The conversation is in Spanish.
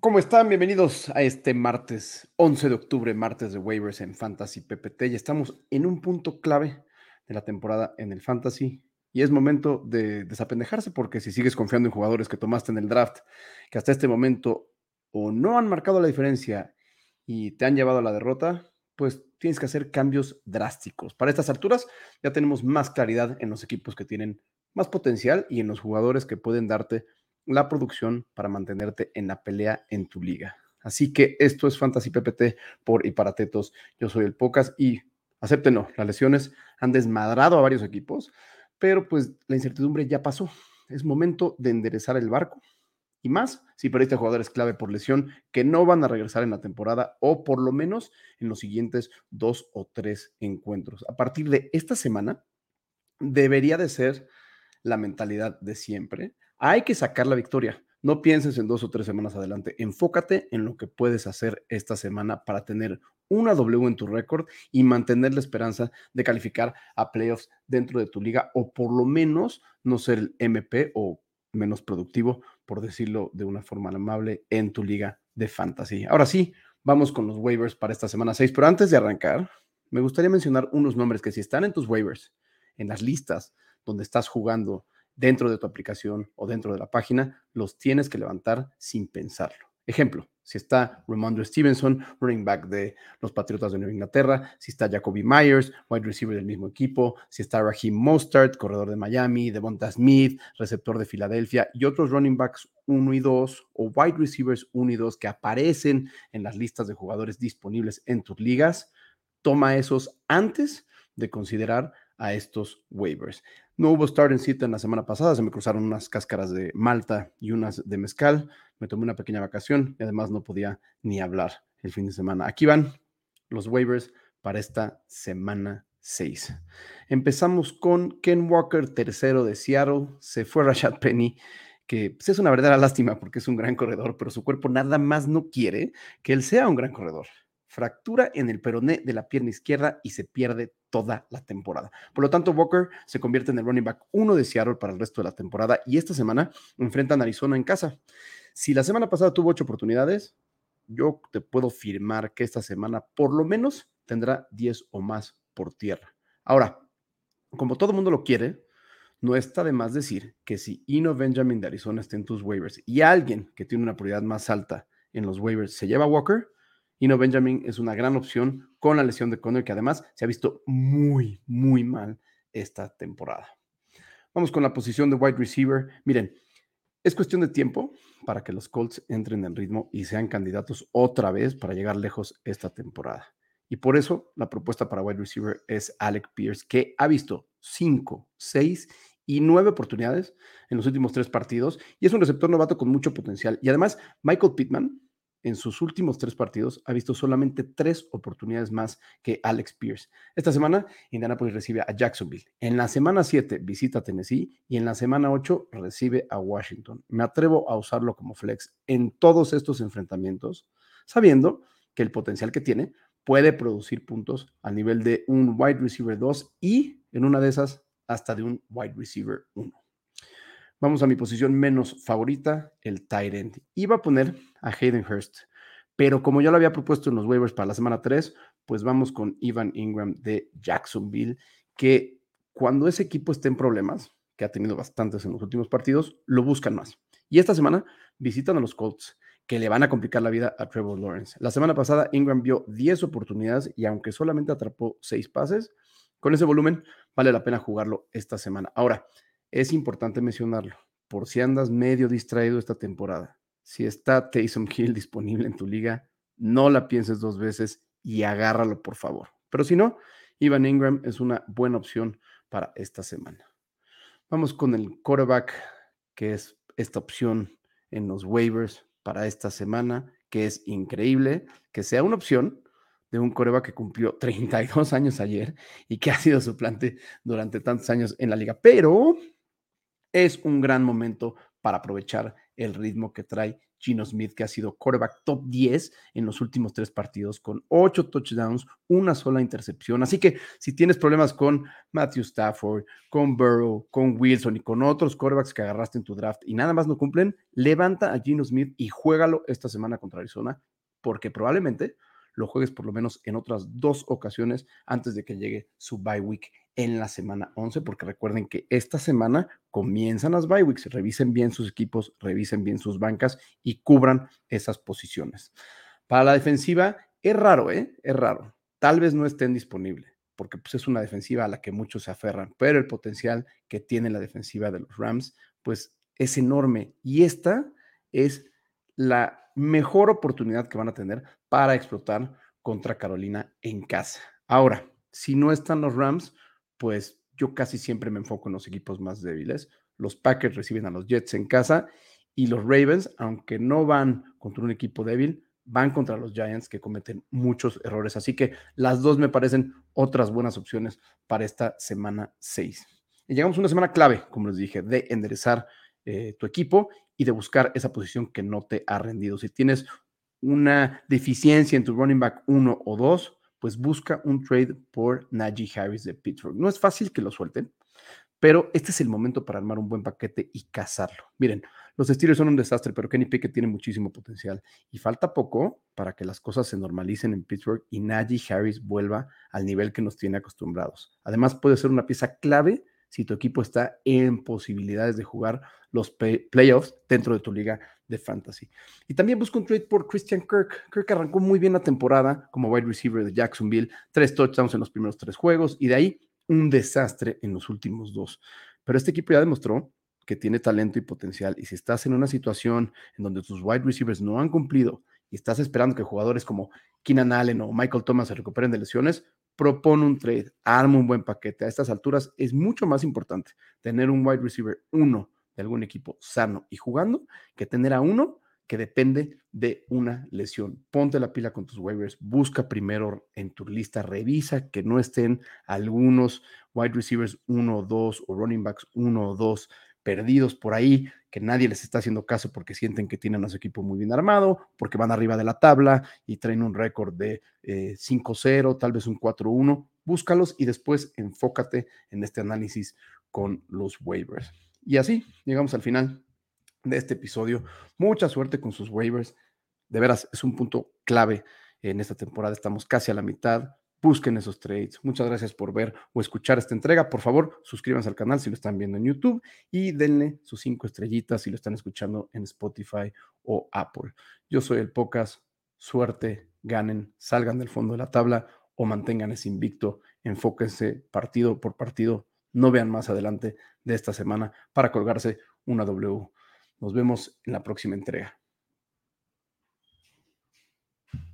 ¿Cómo están? Bienvenidos a este martes 11 de octubre, martes de waivers en Fantasy PPT. Ya estamos en un punto clave de la temporada en el Fantasy y es momento de desapendejarse porque si sigues confiando en jugadores que tomaste en el draft, que hasta este momento o no han marcado la diferencia y te han llevado a la derrota, pues tienes que hacer cambios drásticos. Para estas alturas ya tenemos más claridad en los equipos que tienen más potencial y en los jugadores que pueden darte la producción para mantenerte en la pelea en tu liga. Así que esto es Fantasy PPT por y para Tetos. Yo soy el Pocas y acéptenlo, las lesiones han desmadrado a varios equipos, pero pues la incertidumbre ya pasó. Es momento de enderezar el barco y más si perdiste jugadores clave por lesión que no van a regresar en la temporada o por lo menos en los siguientes dos o tres encuentros. A partir de esta semana debería de ser la mentalidad de siempre hay que sacar la victoria. No pienses en dos o tres semanas adelante. Enfócate en lo que puedes hacer esta semana para tener una W en tu récord y mantener la esperanza de calificar a playoffs dentro de tu liga o por lo menos no ser el MP o menos productivo, por decirlo de una forma amable, en tu liga de fantasy. Ahora sí, vamos con los waivers para esta semana 6, pero antes de arrancar, me gustaría mencionar unos nombres que si están en tus waivers, en las listas donde estás jugando, dentro de tu aplicación o dentro de la página, los tienes que levantar sin pensarlo. Ejemplo, si está Ramondre Stevenson, running back de los Patriotas de Nueva Inglaterra, si está Jacoby Myers, wide receiver del mismo equipo, si está Raheem Mostert, corredor de Miami, Devonta Smith, receptor de Filadelfia, y otros running backs 1 y 2 o wide receivers 1 y 2 que aparecen en las listas de jugadores disponibles en tus ligas, toma esos antes de considerar a estos waivers. No hubo start and sit en la semana pasada, se me cruzaron unas cáscaras de malta y unas de mezcal, me tomé una pequeña vacación y además no podía ni hablar el fin de semana. Aquí van los waivers para esta semana 6. Empezamos con Ken Walker, tercero de Seattle, se fue Rashad Penny que pues, es una verdadera lástima porque es un gran corredor, pero su cuerpo nada más no quiere que él sea un gran corredor fractura en el peroné de la pierna izquierda y se pierde toda la temporada. Por lo tanto, Walker se convierte en el running back uno de Seattle para el resto de la temporada y esta semana enfrentan a Arizona en casa. Si la semana pasada tuvo ocho oportunidades, yo te puedo firmar que esta semana por lo menos tendrá 10 o más por tierra. Ahora, como todo mundo lo quiere, no está de más decir que si Ino Benjamin de Arizona está en tus waivers y alguien que tiene una prioridad más alta en los waivers se lleva a Walker, Ino Benjamin es una gran opción con la lesión de Conner, que además se ha visto muy, muy mal esta temporada. Vamos con la posición de wide receiver. Miren, es cuestión de tiempo para que los Colts entren en ritmo y sean candidatos otra vez para llegar lejos esta temporada. Y por eso la propuesta para wide receiver es Alec Pierce, que ha visto 5, 6 y 9 oportunidades en los últimos tres partidos y es un receptor novato con mucho potencial. Y además, Michael Pittman en sus últimos tres partidos ha visto solamente tres oportunidades más que Alex Pierce. Esta semana, Indianapolis recibe a Jacksonville. En la semana 7 visita Tennessee y en la semana 8 recibe a Washington. Me atrevo a usarlo como flex en todos estos enfrentamientos, sabiendo que el potencial que tiene puede producir puntos a nivel de un wide receiver 2 y en una de esas hasta de un wide receiver 1. Vamos a mi posición menos favorita, el tight end. Iba a poner a Hayden Hurst, pero como ya lo había propuesto en los waivers para la semana 3, pues vamos con Ivan Ingram de Jacksonville, que cuando ese equipo esté en problemas, que ha tenido bastantes en los últimos partidos, lo buscan más. Y esta semana visitan a los Colts, que le van a complicar la vida a Trevor Lawrence. La semana pasada Ingram vio 10 oportunidades y aunque solamente atrapó 6 pases, con ese volumen vale la pena jugarlo esta semana. Ahora, es importante mencionarlo, por si andas medio distraído esta temporada. Si está Taysom Hill disponible en tu liga, no la pienses dos veces y agárralo, por favor. Pero si no, Ivan Ingram es una buena opción para esta semana. Vamos con el quarterback, que es esta opción en los waivers para esta semana, que es increíble que sea una opción de un coreback que cumplió 32 años ayer y que ha sido suplante durante tantos años en la liga. Pero es un gran momento para aprovechar el ritmo que trae Gino Smith, que ha sido quarterback top 10 en los últimos tres partidos, con ocho touchdowns, una sola intercepción. Así que si tienes problemas con Matthew Stafford, con Burrow, con Wilson y con otros quarterbacks que agarraste en tu draft y nada más no cumplen, levanta a Gino Smith y juégalo esta semana contra Arizona, porque probablemente lo juegues por lo menos en otras dos ocasiones antes de que llegue su bye week en la semana 11, porque recuerden que esta semana comienzan las bye weeks, revisen bien sus equipos, revisen bien sus bancas y cubran esas posiciones. Para la defensiva, es raro, ¿eh? Es raro. Tal vez no estén disponibles, porque pues, es una defensiva a la que muchos se aferran, pero el potencial que tiene la defensiva de los Rams, pues es enorme. Y esta es la mejor oportunidad que van a tener para explotar contra Carolina en casa. Ahora, si no están los Rams, pues yo casi siempre me enfoco en los equipos más débiles. Los Packers reciben a los Jets en casa y los Ravens, aunque no van contra un equipo débil, van contra los Giants que cometen muchos errores. Así que las dos me parecen otras buenas opciones para esta semana 6. Y llegamos a una semana clave, como les dije, de enderezar eh, tu equipo y de buscar esa posición que no te ha rendido. Si tienes una deficiencia en tu running back 1 o 2, pues busca un trade por Najee Harris de Pittsburgh. No es fácil que lo suelten, pero este es el momento para armar un buen paquete y cazarlo. Miren, los Steelers son un desastre, pero Kenny Pickett tiene muchísimo potencial y falta poco para que las cosas se normalicen en Pittsburgh y Najee Harris vuelva al nivel que nos tiene acostumbrados. Además, puede ser una pieza clave si tu equipo está en posibilidades de jugar los playoffs dentro de tu liga de fantasy. Y también busco un trade por Christian Kirk. Kirk arrancó muy bien la temporada como wide receiver de Jacksonville, tres touchdowns en los primeros tres juegos y de ahí un desastre en los últimos dos. Pero este equipo ya demostró que tiene talento y potencial y si estás en una situación en donde tus wide receivers no han cumplido y estás esperando que jugadores como Keenan Allen o Michael Thomas se recuperen de lesiones, propone un trade, arma un buen paquete. A estas alturas es mucho más importante tener un wide receiver uno de algún equipo sano y jugando que tener a uno que depende de una lesión. Ponte la pila con tus waivers, busca primero en tu lista, revisa que no estén algunos wide receivers 1 o 2 o running backs 1 o 2 perdidos por ahí, que nadie les está haciendo caso porque sienten que tienen a su equipo muy bien armado, porque van arriba de la tabla y traen un récord de 5-0, eh, tal vez un 4-1. Búscalos y después enfócate en este análisis con los waivers. Y así llegamos al final de este episodio. Mucha suerte con sus waivers. De veras, es un punto clave en esta temporada. Estamos casi a la mitad busquen esos trades. Muchas gracias por ver o escuchar esta entrega. Por favor, suscríbanse al canal si lo están viendo en YouTube y denle sus cinco estrellitas si lo están escuchando en Spotify o Apple. Yo soy el Pocas. Suerte, ganen, salgan del fondo de la tabla o mantengan ese invicto. Enfóquense partido por partido. No vean más adelante de esta semana para colgarse una W. Nos vemos en la próxima entrega.